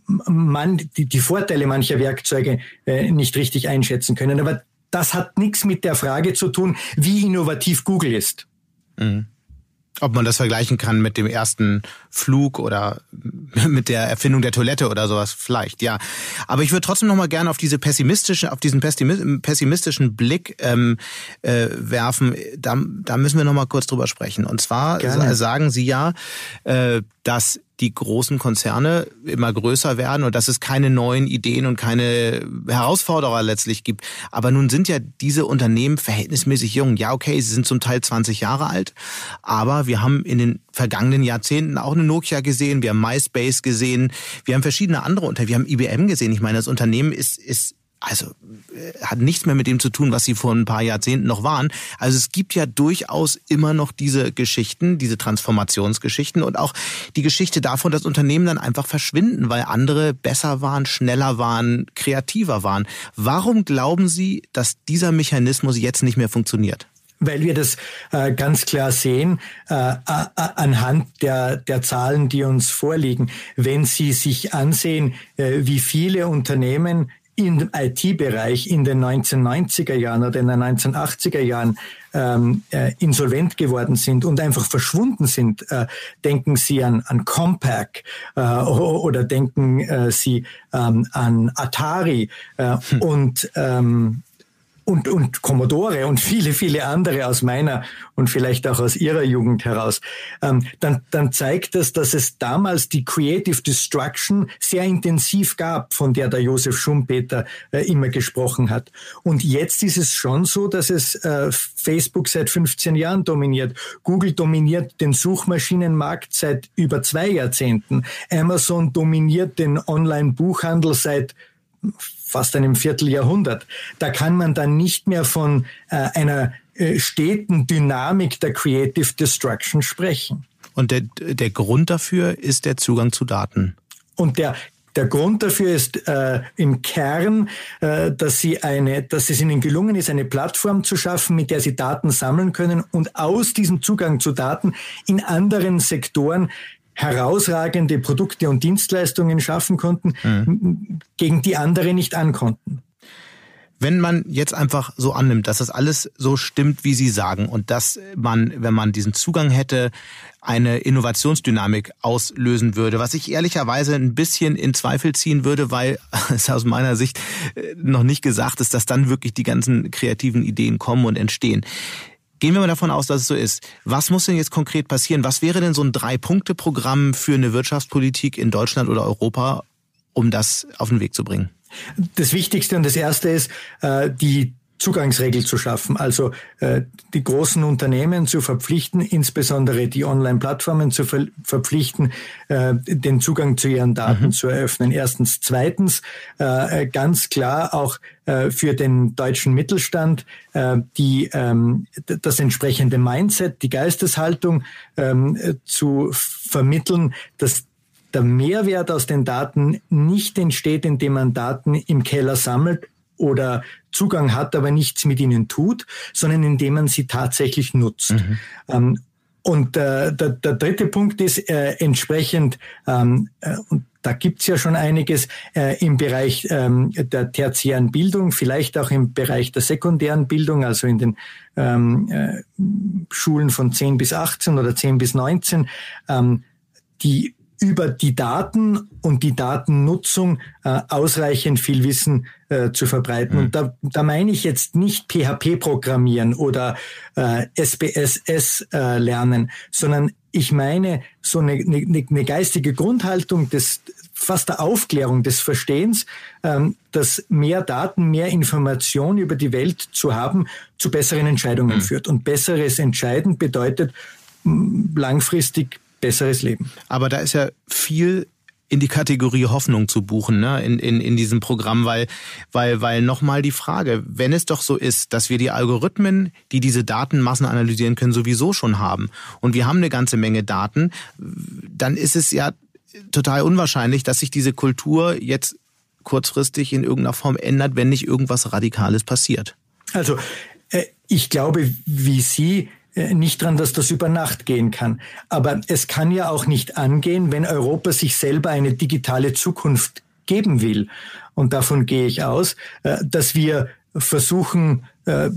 man, die, die Vorteile mancher Werkzeuge äh, nicht richtig einschätzen können. Aber das hat nichts mit der Frage zu tun, wie innovativ Google ist. Mhm. Ob man das vergleichen kann mit dem ersten Flug oder mit der Erfindung der Toilette oder sowas, vielleicht, ja. Aber ich würde trotzdem noch mal gerne auf diese pessimistische, auf diesen pessimistischen Blick ähm, äh, werfen. Da, da müssen wir noch mal kurz drüber sprechen. Und zwar gerne. sagen Sie ja, äh, dass die großen Konzerne immer größer werden und dass es keine neuen Ideen und keine Herausforderer letztlich gibt. Aber nun sind ja diese Unternehmen verhältnismäßig jung. Ja, okay, sie sind zum Teil 20 Jahre alt, aber wir haben in den vergangenen Jahrzehnten auch eine Nokia gesehen, wir haben MySpace gesehen, wir haben verschiedene andere Unternehmen, wir haben IBM gesehen. Ich meine, das Unternehmen ist, ist also äh, hat nichts mehr mit dem zu tun, was sie vor ein paar Jahrzehnten noch waren. Also es gibt ja durchaus immer noch diese Geschichten, diese Transformationsgeschichten und auch die Geschichte davon, dass Unternehmen dann einfach verschwinden, weil andere besser waren, schneller waren, kreativer waren. Warum glauben Sie, dass dieser Mechanismus jetzt nicht mehr funktioniert? weil wir das äh, ganz klar sehen äh, anhand der, der Zahlen, die uns vorliegen. Wenn Sie sich ansehen, äh, wie viele Unternehmen im IT-Bereich in den 1990er Jahren oder in den 1980er Jahren ähm, äh, insolvent geworden sind und einfach verschwunden sind. Äh, denken Sie an, an Compaq äh, oder denken äh, Sie ähm, an Atari äh, hm. und ähm, und, und Commodore und viele, viele andere aus meiner und vielleicht auch aus ihrer Jugend heraus, ähm, dann, dann zeigt das, dass es damals die Creative Destruction sehr intensiv gab, von der der Josef Schumpeter äh, immer gesprochen hat. Und jetzt ist es schon so, dass es äh, Facebook seit 15 Jahren dominiert. Google dominiert den Suchmaschinenmarkt seit über zwei Jahrzehnten. Amazon dominiert den Online-Buchhandel seit fast einem Vierteljahrhundert. Da kann man dann nicht mehr von äh, einer äh, steten Dynamik der Creative Destruction sprechen. Und der, der Grund dafür ist der Zugang zu Daten. Und der der Grund dafür ist äh, im Kern, äh, dass sie eine, dass es ihnen gelungen ist, eine Plattform zu schaffen, mit der sie Daten sammeln können und aus diesem Zugang zu Daten in anderen Sektoren herausragende Produkte und Dienstleistungen schaffen konnten, mhm. gegen die andere nicht ankonnten. Wenn man jetzt einfach so annimmt, dass das alles so stimmt, wie Sie sagen, und dass man, wenn man diesen Zugang hätte, eine Innovationsdynamik auslösen würde, was ich ehrlicherweise ein bisschen in Zweifel ziehen würde, weil es aus meiner Sicht äh, noch nicht gesagt ist, dass dann wirklich die ganzen kreativen Ideen kommen und entstehen. Gehen wir mal davon aus, dass es so ist. Was muss denn jetzt konkret passieren? Was wäre denn so ein Drei-Punkte-Programm für eine Wirtschaftspolitik in Deutschland oder Europa, um das auf den Weg zu bringen? Das Wichtigste und das Erste ist, äh, die Zugangsregel zu schaffen, also äh, die großen Unternehmen zu verpflichten, insbesondere die Online-Plattformen zu ver verpflichten, äh, den Zugang zu ihren Daten mhm. zu eröffnen. Erstens. Zweitens, äh, ganz klar auch äh, für den deutschen Mittelstand äh, die, ähm, das entsprechende Mindset, die Geisteshaltung ähm, zu vermitteln, dass der Mehrwert aus den Daten nicht entsteht, indem man Daten im Keller sammelt oder Zugang hat, aber nichts mit ihnen tut, sondern indem man sie tatsächlich nutzt. Mhm. Ähm, und äh, der, der dritte Punkt ist äh, entsprechend, ähm, äh, und da gibt's ja schon einiges äh, im Bereich ähm, der tertiären Bildung, vielleicht auch im Bereich der sekundären Bildung, also in den ähm, äh, Schulen von 10 bis 18 oder 10 bis 19, ähm, die über die Daten und die Datennutzung äh, ausreichend viel Wissen äh, zu verbreiten. Mhm. Und da, da meine ich jetzt nicht PHP programmieren oder äh, SPSS äh, lernen, sondern ich meine so eine, eine, eine geistige Grundhaltung des fast der Aufklärung des Verstehens, ähm, dass mehr Daten, mehr Information über die Welt zu haben, zu besseren Entscheidungen mhm. führt. Und besseres Entscheiden bedeutet langfristig besseres Leben. Aber da ist ja viel in die Kategorie Hoffnung zu buchen, ne, in, in, in diesem Programm, weil, weil, weil nochmal die Frage, wenn es doch so ist, dass wir die Algorithmen, die diese Datenmassen analysieren können, sowieso schon haben und wir haben eine ganze Menge Daten, dann ist es ja total unwahrscheinlich, dass sich diese Kultur jetzt kurzfristig in irgendeiner Form ändert, wenn nicht irgendwas Radikales passiert. Also, äh, ich glaube, wie Sie nicht dran, dass das über Nacht gehen kann. Aber es kann ja auch nicht angehen, wenn Europa sich selber eine digitale Zukunft geben will. Und davon gehe ich aus, äh, dass wir versuchen, äh,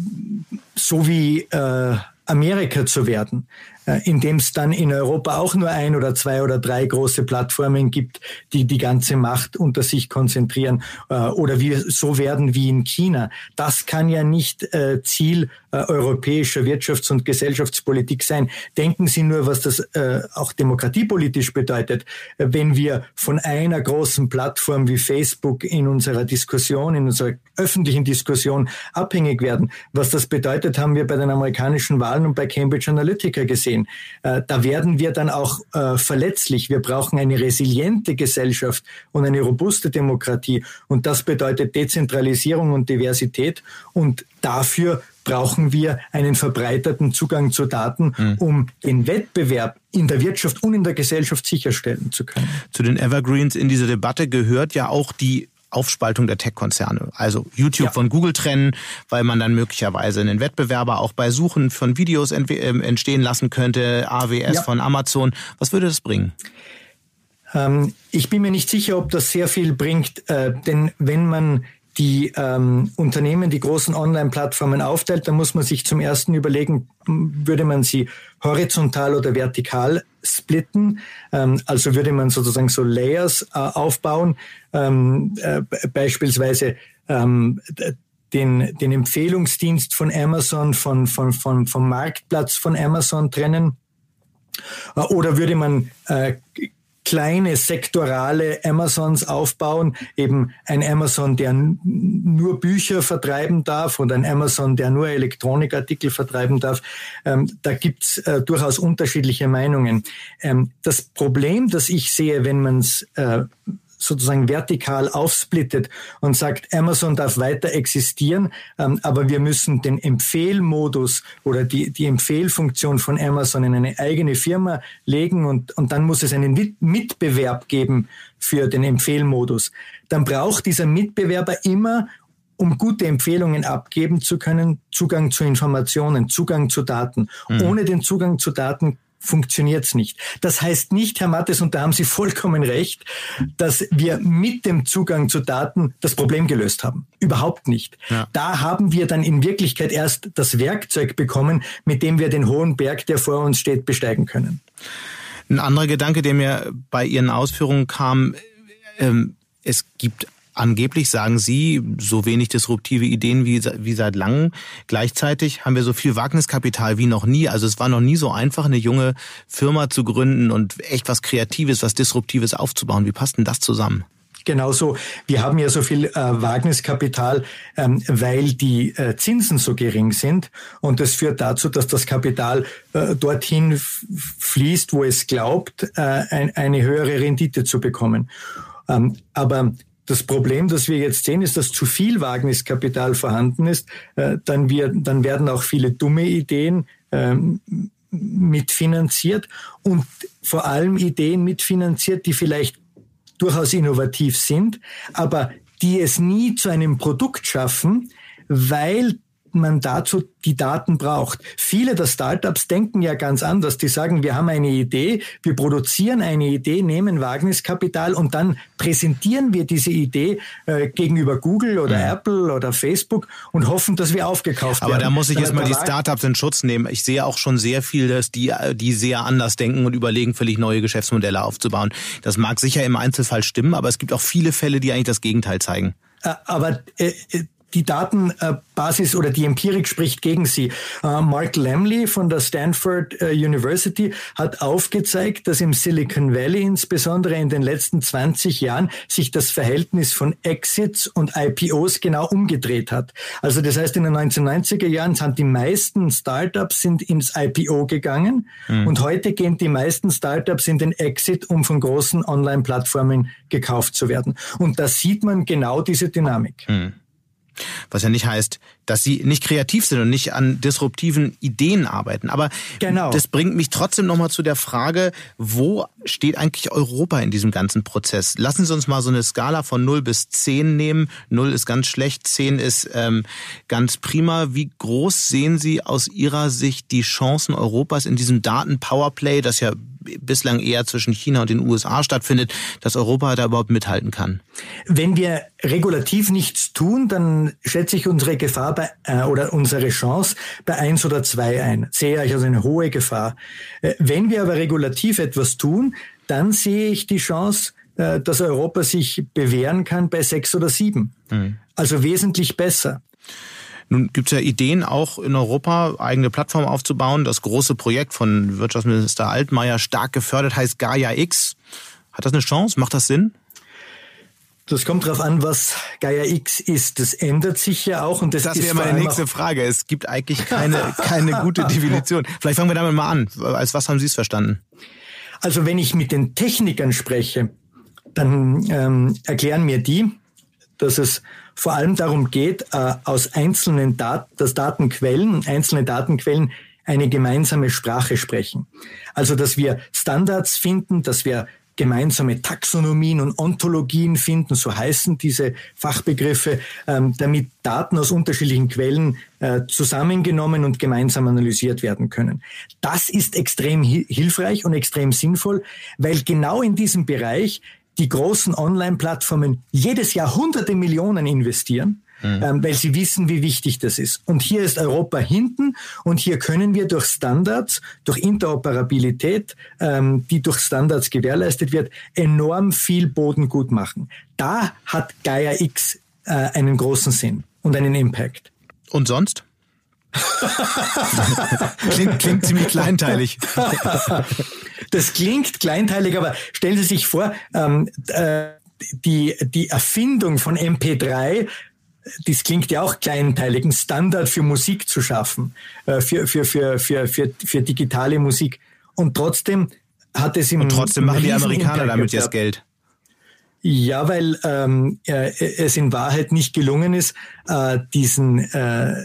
so wie Amerika zu werden. Äh, indem es dann in Europa auch nur ein oder zwei oder drei große Plattformen gibt, die die ganze Macht unter sich konzentrieren äh, oder wir so werden wie in China. Das kann ja nicht äh, Ziel europäischer Wirtschafts- und Gesellschaftspolitik sein. Denken Sie nur, was das auch demokratiepolitisch bedeutet, wenn wir von einer großen Plattform wie Facebook in unserer Diskussion, in unserer öffentlichen Diskussion abhängig werden. Was das bedeutet, haben wir bei den amerikanischen Wahlen und bei Cambridge Analytica gesehen sehen. Äh, da werden wir dann auch äh, verletzlich. Wir brauchen eine resiliente Gesellschaft und eine robuste Demokratie. Und das bedeutet Dezentralisierung und Diversität. Und dafür brauchen wir einen verbreiterten Zugang zu Daten, mhm. um den Wettbewerb in der Wirtschaft und in der Gesellschaft sicherstellen zu können. Zu den Evergreens in dieser Debatte gehört ja auch die Aufspaltung der Tech-Konzerne. Also YouTube ja. von Google trennen, weil man dann möglicherweise einen Wettbewerber auch bei Suchen von Videos ähm, entstehen lassen könnte, AWS ja. von Amazon. Was würde das bringen? Ähm, ich bin mir nicht sicher, ob das sehr viel bringt, äh, denn wenn man die ähm, Unternehmen, die großen Online-Plattformen aufteilt, dann muss man sich zum ersten überlegen, würde man sie horizontal oder vertikal splitten. Ähm, also würde man sozusagen so Layers äh, aufbauen, ähm, äh, beispielsweise ähm, den, den Empfehlungsdienst von Amazon, von, von, von, vom Marktplatz von Amazon trennen. Äh, oder würde man äh, kleine sektorale Amazons aufbauen, eben ein Amazon, der nur Bücher vertreiben darf und ein Amazon, der nur Elektronikartikel vertreiben darf. Ähm, da gibt's äh, durchaus unterschiedliche Meinungen. Ähm, das Problem, das ich sehe, wenn man es äh, sozusagen vertikal aufsplittet und sagt, Amazon darf weiter existieren, ähm, aber wir müssen den Empfehlmodus oder die, die Empfehlfunktion von Amazon in eine eigene Firma legen und, und dann muss es einen Mitbewerb geben für den Empfehlmodus. Dann braucht dieser Mitbewerber immer um gute Empfehlungen abgeben zu können, Zugang zu Informationen, Zugang zu Daten. Mhm. Ohne den Zugang zu Daten funktioniert's nicht. Das heißt nicht, Herr Mattes, und da haben Sie vollkommen recht, dass wir mit dem Zugang zu Daten das Problem gelöst haben. Überhaupt nicht. Ja. Da haben wir dann in Wirklichkeit erst das Werkzeug bekommen, mit dem wir den hohen Berg, der vor uns steht, besteigen können. Ein anderer Gedanke, der mir bei Ihren Ausführungen kam, ähm, es gibt Angeblich sagen Sie, so wenig disruptive Ideen wie, wie seit langem. Gleichzeitig haben wir so viel Wagniskapital wie noch nie. Also es war noch nie so einfach, eine junge Firma zu gründen und echt was Kreatives, was Disruptives aufzubauen. Wie passt denn das zusammen? Genauso, wir haben ja so viel äh, Wagniskapital, ähm, weil die äh, Zinsen so gering sind. Und das führt dazu, dass das Kapital äh, dorthin fließt, wo es glaubt, äh, ein, eine höhere Rendite zu bekommen. Ähm, aber das Problem, das wir jetzt sehen, ist, dass zu viel Wagniskapital vorhanden ist. Äh, dann, wir, dann werden auch viele dumme Ideen ähm, mitfinanziert und vor allem Ideen mitfinanziert, die vielleicht durchaus innovativ sind, aber die es nie zu einem Produkt schaffen, weil man dazu die Daten braucht. Viele der Startups denken ja ganz anders. Die sagen, wir haben eine Idee, wir produzieren eine Idee, nehmen Wagniskapital und dann präsentieren wir diese Idee äh, gegenüber Google oder ja. Apple oder Facebook und hoffen, dass wir aufgekauft Aber werden. Aber da muss ich jetzt mal die Startups in Schutz nehmen. Ich sehe auch schon sehr viel, dass die, die sehr anders denken und überlegen, völlig neue Geschäftsmodelle aufzubauen. Das mag sicher im Einzelfall stimmen, aber es gibt auch viele Fälle, die eigentlich das Gegenteil zeigen. Äh, aber äh, die Datenbasis oder die Empirik spricht gegen sie. Äh, Mark Lamley von der Stanford äh, University hat aufgezeigt, dass im Silicon Valley insbesondere in den letzten 20 Jahren sich das Verhältnis von Exits und IPOs genau umgedreht hat. Also das heißt, in den 1990er Jahren sind die meisten Startups sind ins IPO gegangen mhm. und heute gehen die meisten Startups in den Exit, um von großen Online-Plattformen gekauft zu werden. Und da sieht man genau diese Dynamik. Mhm. Was ja nicht heißt, dass sie nicht kreativ sind und nicht an disruptiven Ideen arbeiten. Aber genau. das bringt mich trotzdem nochmal zu der Frage, wo steht eigentlich Europa in diesem ganzen Prozess? Lassen Sie uns mal so eine Skala von 0 bis 10 nehmen. 0 ist ganz schlecht, 10 ist ähm, ganz prima. Wie groß sehen Sie aus Ihrer Sicht die Chancen Europas in diesem Daten-Powerplay, das ja bislang eher zwischen China und den USA stattfindet, dass Europa da überhaupt mithalten kann? Wenn wir regulativ nichts tun, dann schätze ich unsere Gefahr bei, äh, oder unsere Chance bei eins oder zwei ein. Sehe ich also eine hohe Gefahr. Äh, wenn wir aber regulativ etwas tun, dann sehe ich die Chance, äh, dass Europa sich bewähren kann bei sechs oder sieben. Mhm. Also wesentlich besser. Nun gibt es ja Ideen auch in Europa, eigene Plattformen aufzubauen. Das große Projekt von Wirtschaftsminister Altmaier stark gefördert heißt Gaia X. Hat das eine Chance? Macht das Sinn? Das kommt darauf an, was Gaia X ist. Das ändert sich ja auch. Und das, das wäre meine nächste Frage. Es gibt eigentlich keine, keine gute Definition. Vielleicht fangen wir damit mal an. Als was haben Sie es verstanden? Also wenn ich mit den Technikern spreche, dann ähm, erklären mir die, dass es vor allem darum geht, äh, aus einzelnen Dat dass Datenquellen, einzelne Datenquellen eine gemeinsame Sprache sprechen. Also, dass wir Standards finden, dass wir gemeinsame Taxonomien und Ontologien finden, so heißen diese Fachbegriffe, ähm, damit Daten aus unterschiedlichen Quellen äh, zusammengenommen und gemeinsam analysiert werden können. Das ist extrem hilfreich und extrem sinnvoll, weil genau in diesem Bereich die großen Online-Plattformen jedes Jahr hunderte Millionen investieren, mhm. ähm, weil sie wissen, wie wichtig das ist. Und hier ist Europa hinten und hier können wir durch Standards, durch Interoperabilität, ähm, die durch Standards gewährleistet wird, enorm viel Boden gut machen. Da hat Gaia X äh, einen großen Sinn und einen Impact. Und sonst? klingt, klingt ziemlich kleinteilig. das klingt kleinteilig, aber stellen Sie sich vor, ähm, äh, die, die Erfindung von MP3 das klingt ja auch kleinteilig, einen Standard für Musik zu schaffen, äh, für, für, für, für, für, für digitale Musik. Und trotzdem hat es im Und trotzdem machen die Amerikaner damit jetzt Geld. Ja, weil ähm, äh, es in Wahrheit nicht gelungen ist, äh, diesen äh,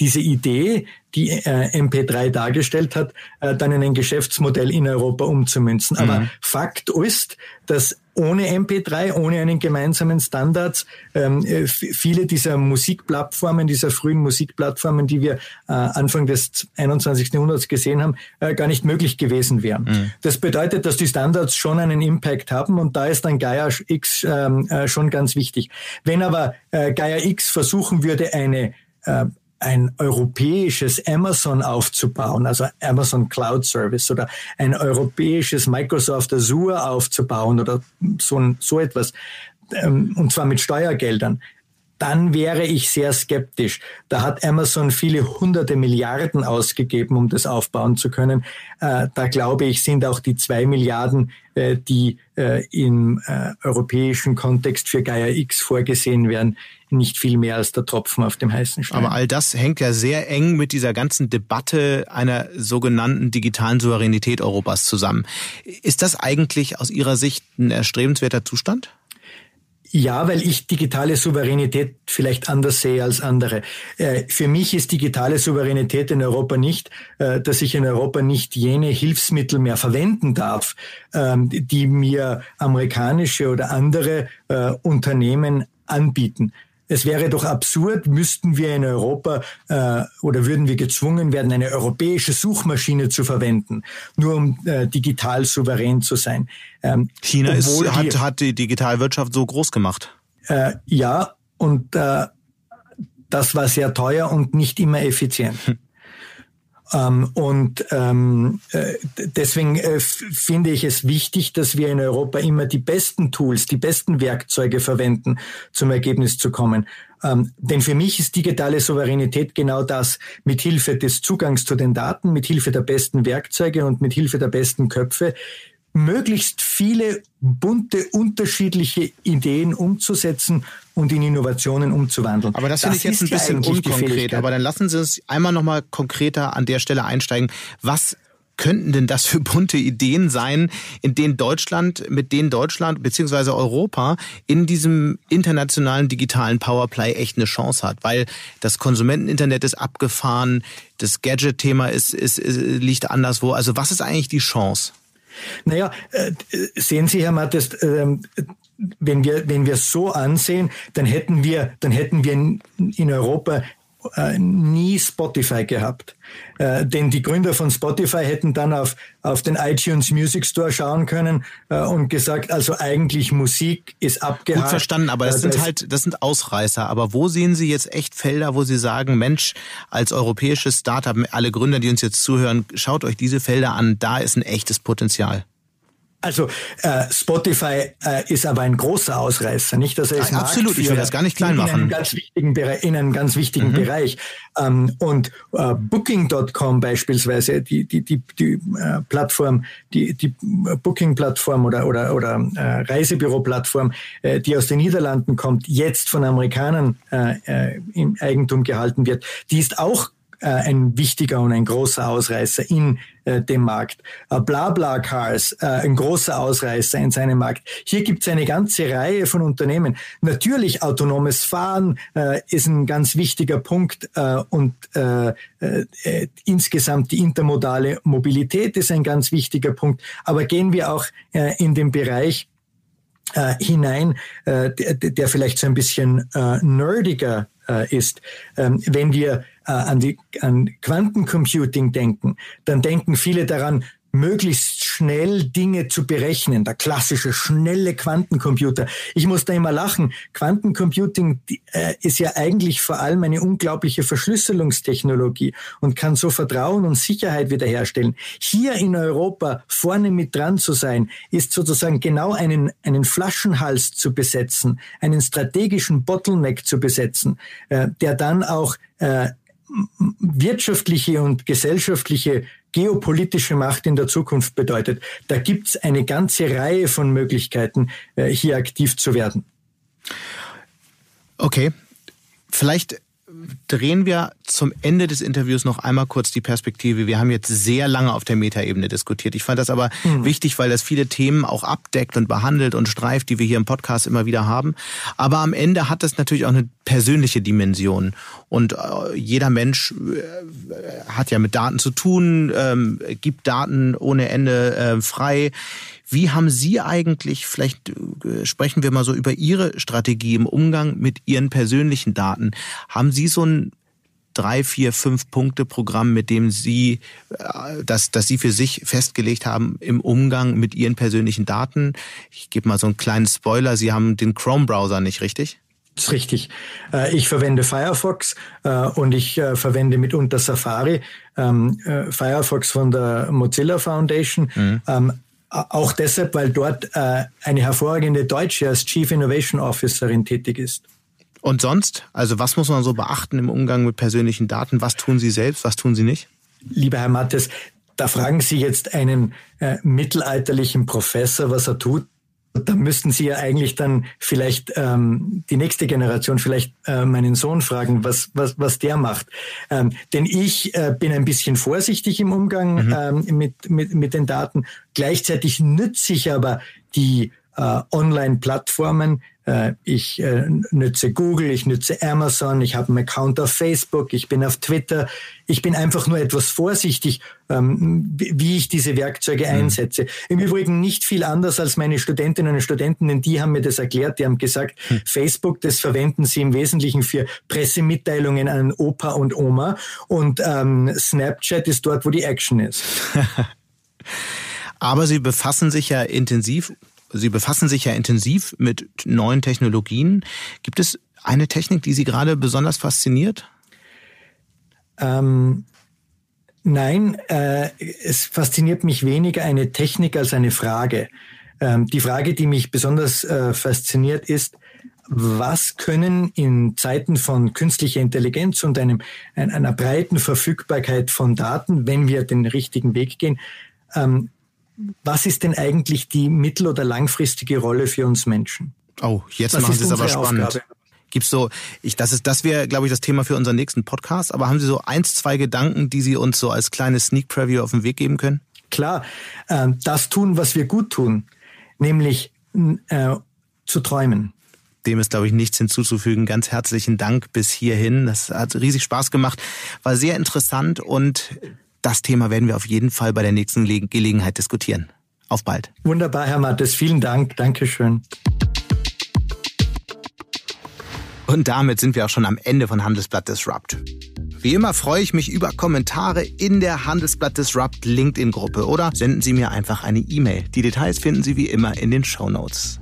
diese Idee, die äh, MP3 dargestellt hat, äh, dann in ein Geschäftsmodell in Europa umzumünzen. Aber mhm. Fakt ist, dass ohne MP3, ohne einen gemeinsamen Standard, ähm, äh, viele dieser Musikplattformen, dieser frühen Musikplattformen, die wir äh, Anfang des 21. Jahrhunderts gesehen haben, äh, gar nicht möglich gewesen wären. Mhm. Das bedeutet, dass die Standards schon einen Impact haben und da ist dann Gaia X ähm, äh, schon ganz wichtig. Wenn aber äh, Gaia X versuchen würde, eine äh, ein europäisches Amazon aufzubauen, also Amazon Cloud Service oder ein europäisches Microsoft Azure aufzubauen oder so, so etwas, ähm, und zwar mit Steuergeldern, dann wäre ich sehr skeptisch. Da hat Amazon viele hunderte Milliarden ausgegeben, um das aufbauen zu können. Äh, da glaube ich, sind auch die zwei Milliarden, äh, die äh, im europäischen Kontext für Gaia X vorgesehen werden, nicht viel mehr als der Tropfen auf dem heißen Stein. Aber all das hängt ja sehr eng mit dieser ganzen Debatte einer sogenannten digitalen Souveränität Europas zusammen. Ist das eigentlich aus Ihrer Sicht ein erstrebenswerter Zustand? Ja, weil ich digitale Souveränität vielleicht anders sehe als andere. Äh, für mich ist digitale Souveränität in Europa nicht, äh, dass ich in Europa nicht jene Hilfsmittel mehr verwenden darf, ähm, die mir amerikanische oder andere äh, Unternehmen anbieten. Es wäre doch absurd, müssten wir in Europa äh, oder würden wir gezwungen werden, eine europäische Suchmaschine zu verwenden, nur um äh, digital souverän zu sein. Ähm, China ist, hat, hat die Digitalwirtschaft so groß gemacht. Äh, ja, und äh, das war sehr teuer und nicht immer effizient. Hm. Ähm, und ähm, äh, deswegen äh, finde ich es wichtig, dass wir in Europa immer die besten Tools, die besten Werkzeuge verwenden, zum Ergebnis zu kommen. Ähm, denn für mich ist digitale Souveränität genau das, mit Hilfe des Zugangs zu den Daten, mit Hilfe der besten Werkzeuge und mit Hilfe der besten Köpfe möglichst viele bunte, unterschiedliche Ideen umzusetzen und in Innovationen umzuwandeln. Aber das, das finde ich jetzt ein bisschen unkonkret. Aber dann lassen Sie uns einmal nochmal konkreter an der Stelle einsteigen. Was könnten denn das für bunte Ideen sein, in denen Deutschland, mit denen Deutschland bzw. Europa in diesem internationalen digitalen Powerplay echt eine Chance hat? Weil das Konsumenteninternet ist abgefahren, das Gadget-Thema ist, ist, ist, liegt anderswo. Also was ist eigentlich die Chance? Naja, äh, sehen Sie, Herr Mattes, ähm, wenn wir, wenn wir so ansehen, dann hätten wir, dann hätten wir in Europa äh, nie Spotify gehabt. Äh, denn die Gründer von Spotify hätten dann auf, auf den iTunes Music Store schauen können äh, und gesagt, also eigentlich Musik ist abgehakt. Gut verstanden, aber das, äh, sind halt, das sind Ausreißer. Aber wo sehen Sie jetzt echt Felder, wo Sie sagen, Mensch, als europäisches Startup, alle Gründer, die uns jetzt zuhören, schaut euch diese Felder an, da ist ein echtes Potenzial. Also äh, Spotify äh, ist aber ein großer Ausreißer, nicht? Dass er ist ja, absolut, ich will das gar nicht klein machen. In einem ganz wichtigen, Bereich, in einem ganz wichtigen mhm. Bereich. Ähm, und äh, Booking.com beispielsweise, die die die, die äh, Plattform, die die Booking-Plattform oder oder oder äh, Reisebüro-Plattform, äh, die aus den Niederlanden kommt, jetzt von Amerikanern äh, äh, im Eigentum gehalten wird, die ist auch äh, ein wichtiger und ein großer Ausreißer in äh, dem Markt. Äh, Blabla-Cars, äh, ein großer Ausreißer in seinem Markt. Hier gibt es eine ganze Reihe von Unternehmen. Natürlich autonomes Fahren äh, ist ein ganz wichtiger Punkt äh, und äh, äh, insgesamt die intermodale Mobilität ist ein ganz wichtiger Punkt. Aber gehen wir auch äh, in den Bereich äh, hinein, äh, der, der vielleicht so ein bisschen äh, nerdiger äh, ist. Ähm, wenn wir äh, an, die, an Quantencomputing denken, dann denken viele daran, möglichst schnell Dinge zu berechnen. Der klassische schnelle Quantencomputer. Ich muss da immer lachen. Quantencomputing äh, ist ja eigentlich vor allem eine unglaubliche Verschlüsselungstechnologie und kann so Vertrauen und Sicherheit wiederherstellen. Hier in Europa vorne mit dran zu sein, ist sozusagen genau einen, einen Flaschenhals zu besetzen, einen strategischen Bottleneck zu besetzen, äh, der dann auch äh, wirtschaftliche und gesellschaftliche geopolitische Macht in der Zukunft bedeutet. Da gibt's eine ganze Reihe von Möglichkeiten, äh, hier aktiv zu werden. Okay, vielleicht drehen wir zum Ende des Interviews noch einmal kurz die Perspektive. Wir haben jetzt sehr lange auf der Metaebene diskutiert. Ich fand das aber mhm. wichtig, weil das viele Themen auch abdeckt und behandelt und streift, die wir hier im Podcast immer wieder haben. Aber am Ende hat das natürlich auch eine persönliche Dimension. Und äh, jeder Mensch äh, hat ja mit Daten zu tun, ähm, gibt Daten ohne Ende äh, frei. Wie haben Sie eigentlich, vielleicht äh, sprechen wir mal so über Ihre Strategie im Umgang mit Ihren persönlichen Daten. Haben Sie so ein drei, vier, fünf Punkte Programm, mit dem Sie, äh, das, das Sie für sich festgelegt haben im Umgang mit Ihren persönlichen Daten? Ich gebe mal so einen kleinen Spoiler. Sie haben den Chrome-Browser nicht, richtig? Das ist richtig. Äh, ich verwende Firefox und ich verwende mitunter Safari. Ähm, Firefox von der Mozilla Foundation. Mhm. Ähm, auch deshalb, weil dort äh, eine hervorragende Deutsche als Chief Innovation Officerin tätig ist. Und sonst? Also was muss man so beachten im Umgang mit persönlichen Daten? Was tun Sie selbst, was tun Sie nicht? Lieber Herr Mattes, da fragen Sie jetzt einen äh, mittelalterlichen Professor, was er tut da müssten Sie ja eigentlich dann vielleicht ähm, die nächste Generation, vielleicht äh, meinen Sohn fragen, was, was, was der macht. Ähm, denn ich äh, bin ein bisschen vorsichtig im Umgang mhm. ähm, mit, mit, mit den Daten. Gleichzeitig nütze ich aber die äh, Online-Plattformen ich äh, nütze Google, ich nütze Amazon, ich habe einen Account auf Facebook, ich bin auf Twitter. Ich bin einfach nur etwas vorsichtig, ähm, wie ich diese Werkzeuge mhm. einsetze. Im Übrigen nicht viel anders als meine Studentinnen und Studenten, denn die haben mir das erklärt. Die haben gesagt, mhm. Facebook, das verwenden sie im Wesentlichen für Pressemitteilungen an Opa und Oma und ähm, Snapchat ist dort, wo die Action ist. Aber Sie befassen sich ja intensiv Sie befassen sich ja intensiv mit neuen Technologien. Gibt es eine Technik, die Sie gerade besonders fasziniert? Ähm, nein, äh, es fasziniert mich weniger eine Technik als eine Frage. Ähm, die Frage, die mich besonders äh, fasziniert, ist, was können in Zeiten von künstlicher Intelligenz und einem, einer breiten Verfügbarkeit von Daten, wenn wir den richtigen Weg gehen, ähm, was ist denn eigentlich die mittel- oder langfristige Rolle für uns Menschen? Oh, jetzt was machen Sie es aber spannend. Aufgabe? Gibt's so, ich, das ist, das wäre, glaube ich, das Thema für unseren nächsten Podcast. Aber haben Sie so eins, zwei Gedanken, die Sie uns so als kleines Sneak Preview auf den Weg geben können? Klar, äh, das tun, was wir gut tun, nämlich äh, zu träumen. Dem ist, glaube ich, nichts hinzuzufügen. Ganz herzlichen Dank bis hierhin. Das hat riesig Spaß gemacht, war sehr interessant und das Thema werden wir auf jeden Fall bei der nächsten Gelegenheit diskutieren. Auf bald. Wunderbar, Herr Mattes. Vielen Dank. Dankeschön. Und damit sind wir auch schon am Ende von Handelsblatt Disrupt. Wie immer freue ich mich über Kommentare in der Handelsblatt Disrupt LinkedIn-Gruppe oder senden Sie mir einfach eine E-Mail. Die Details finden Sie wie immer in den Show Notes.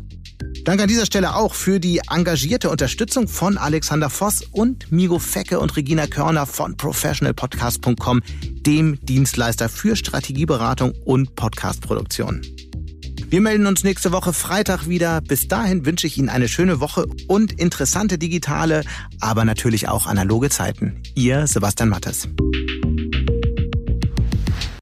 Danke an dieser Stelle auch für die engagierte Unterstützung von Alexander Voss und Migo Fecke und Regina Körner von professionalpodcast.com, dem Dienstleister für Strategieberatung und Podcastproduktion. Wir melden uns nächste Woche Freitag wieder. Bis dahin wünsche ich Ihnen eine schöne Woche und interessante digitale, aber natürlich auch analoge Zeiten. Ihr Sebastian Mattes.